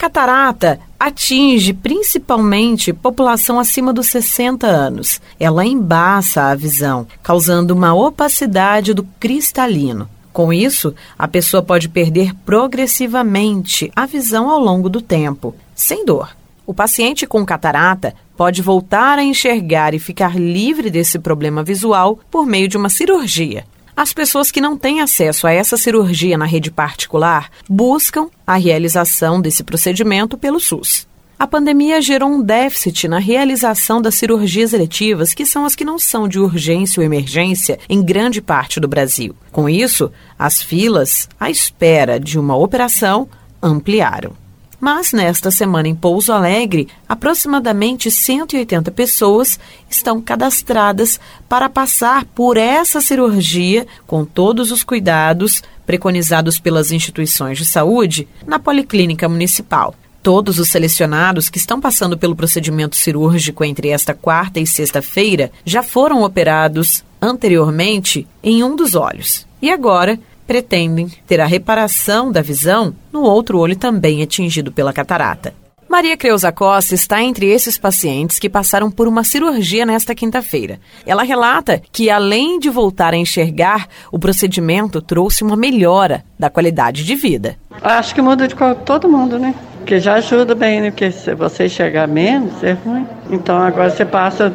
catarata atinge principalmente população acima dos 60 anos. Ela embaça a visão, causando uma opacidade do cristalino. Com isso, a pessoa pode perder progressivamente a visão ao longo do tempo, sem dor. O paciente com catarata pode voltar a enxergar e ficar livre desse problema visual por meio de uma cirurgia. As pessoas que não têm acesso a essa cirurgia na rede particular buscam a realização desse procedimento pelo SUS. A pandemia gerou um déficit na realização das cirurgias eletivas, que são as que não são de urgência ou emergência em grande parte do Brasil. Com isso, as filas à espera de uma operação ampliaram. Mas nesta semana em Pouso Alegre, aproximadamente 180 pessoas estão cadastradas para passar por essa cirurgia com todos os cuidados preconizados pelas instituições de saúde na Policlínica Municipal. Todos os selecionados que estão passando pelo procedimento cirúrgico entre esta quarta e sexta-feira já foram operados anteriormente em um dos olhos. E agora pretendem ter a reparação da visão no outro olho também atingido pela catarata. Maria Creuza Costa está entre esses pacientes que passaram por uma cirurgia nesta quinta-feira. Ela relata que, além de voltar a enxergar, o procedimento trouxe uma melhora da qualidade de vida. Acho que muda de todo mundo, né? Porque já ajuda bem, né? Porque se você enxergar menos, é ruim. Então agora você passa.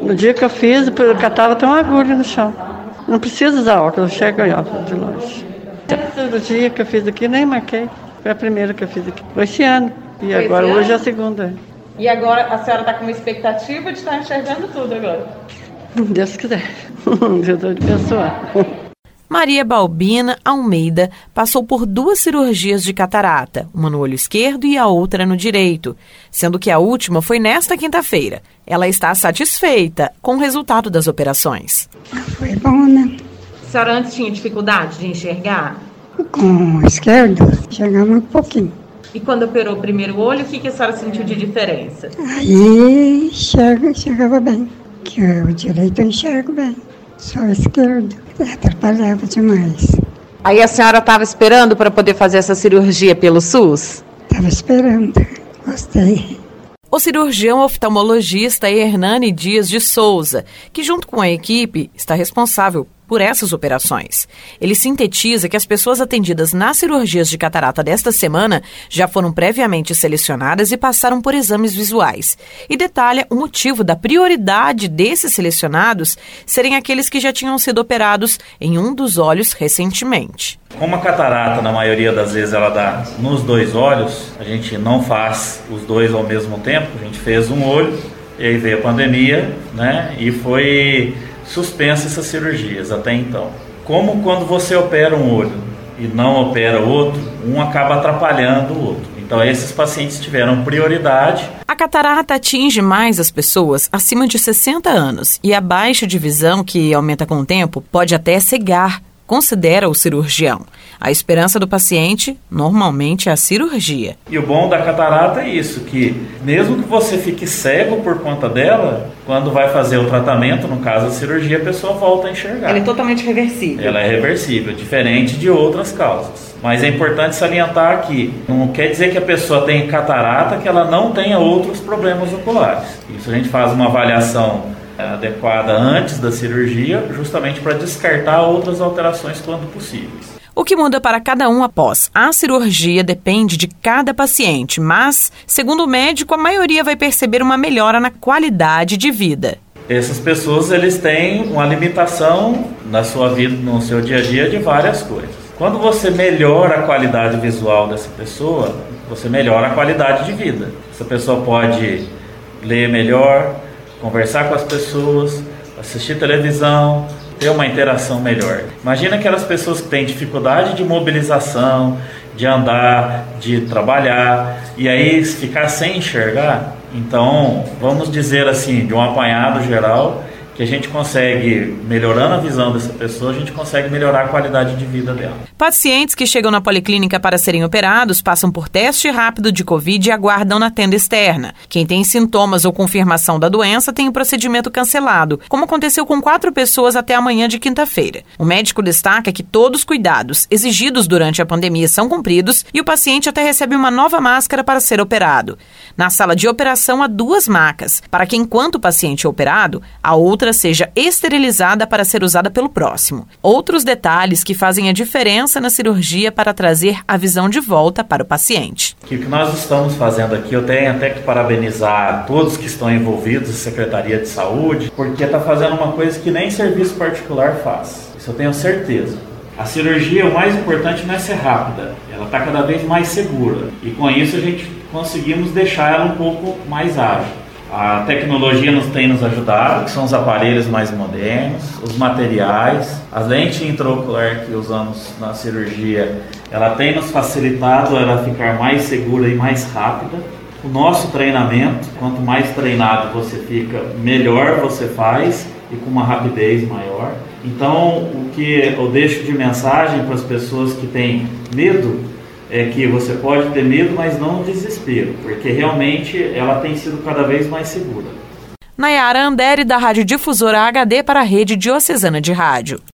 No dia que eu fiz, o catarata tem uma agulha no chão. Não precisa usar óculos, chega aí, ó, de longe. A cirurgia que eu fiz aqui nem marquei. Foi a primeira que eu fiz aqui. Foi esse ano. E Foi agora, hoje é a segunda. E agora a senhora está com uma expectativa de estar enxergando tudo agora? Deus quiser. Jesus de abençoar. Maria Balbina Almeida passou por duas cirurgias de catarata, uma no olho esquerdo e a outra no direito, sendo que a última foi nesta quinta-feira. Ela está satisfeita com o resultado das operações. Foi bom, né? A senhora antes tinha dificuldade de enxergar? Com o esquerdo, enxergava um pouquinho. E quando operou o primeiro olho, o que, que a senhora sentiu de diferença? Aí enxerga, enxergava bem. Que o direito eu enxergo bem, só o esquerdo. Atrapalhava demais. Aí a senhora estava esperando para poder fazer essa cirurgia pelo SUS? Estava esperando. Gostei. O cirurgião oftalmologista Hernani Dias de Souza, que junto com a equipe está responsável por essas operações. Ele sintetiza que as pessoas atendidas nas cirurgias de catarata desta semana já foram previamente selecionadas e passaram por exames visuais. E detalha o motivo da prioridade desses selecionados serem aqueles que já tinham sido operados em um dos olhos recentemente. Como a catarata, na maioria das vezes, ela dá nos dois olhos, a gente não faz os dois ao mesmo tempo, a gente fez um olho, e aí veio a pandemia, né? E foi suspensa essas cirurgias até então. Como quando você opera um olho e não opera outro, um acaba atrapalhando o outro. Então, esses pacientes tiveram prioridade. A catarata atinge mais as pessoas acima de 60 anos e a baixa de visão, que aumenta com o tempo, pode até cegar considera o cirurgião. A esperança do paciente normalmente é a cirurgia. E o bom da catarata é isso, que mesmo que você fique cego por conta dela, quando vai fazer o tratamento, no caso a cirurgia, a pessoa volta a enxergar. Ela é totalmente reversível. Ela é reversível, diferente de outras causas. Mas é importante salientar que não quer dizer que a pessoa tem catarata que ela não tenha outros problemas oculares. Isso a gente faz uma avaliação adequada antes da cirurgia, justamente para descartar outras alterações quando possíveis. O que muda para cada um após a cirurgia depende de cada paciente, mas, segundo o médico, a maioria vai perceber uma melhora na qualidade de vida. Essas pessoas eles têm uma limitação na sua vida, no seu dia a dia de várias coisas. Quando você melhora a qualidade visual dessa pessoa, você melhora a qualidade de vida. Essa pessoa pode ler melhor, conversar com as pessoas, assistir televisão, ter uma interação melhor. Imagina aquelas pessoas que têm dificuldade de mobilização, de andar, de trabalhar e aí ficar sem enxergar. Então, vamos dizer assim, de um apanhado geral, que a gente consegue, melhorando a visão dessa pessoa, a gente consegue melhorar a qualidade de vida dela. Pacientes que chegam na policlínica para serem operados passam por teste rápido de Covid e aguardam na tenda externa. Quem tem sintomas ou confirmação da doença tem o procedimento cancelado, como aconteceu com quatro pessoas até amanhã de quinta-feira. O médico destaca que todos os cuidados exigidos durante a pandemia são cumpridos e o paciente até recebe uma nova máscara para ser operado. Na sala de operação há duas macas, para que enquanto o paciente é operado, a outra seja esterilizada para ser usada pelo próximo. Outros detalhes que fazem a diferença na cirurgia para trazer a visão de volta para o paciente. O que nós estamos fazendo aqui, eu tenho até que parabenizar todos que estão envolvidos, a Secretaria de Saúde, porque está fazendo uma coisa que nem serviço particular faz. Isso eu tenho certeza. A cirurgia, o mais importante não é ser rápida, ela está cada vez mais segura. E com isso a gente conseguimos deixar ela um pouco mais ágil. A tecnologia nos tem nos ajudado, que são os aparelhos mais modernos, os materiais, a lente intraocular que usamos na cirurgia, ela tem nos facilitado ela ficar mais segura e mais rápida. O nosso treinamento, quanto mais treinado você fica, melhor você faz e com uma rapidez maior. Então, o que eu deixo de mensagem para as pessoas que têm medo é que você pode ter medo, mas não desespero, porque realmente ela tem sido cada vez mais segura. Nayara Andere, da Rádio Difusora HD para a Rede Diocesana de Rádio.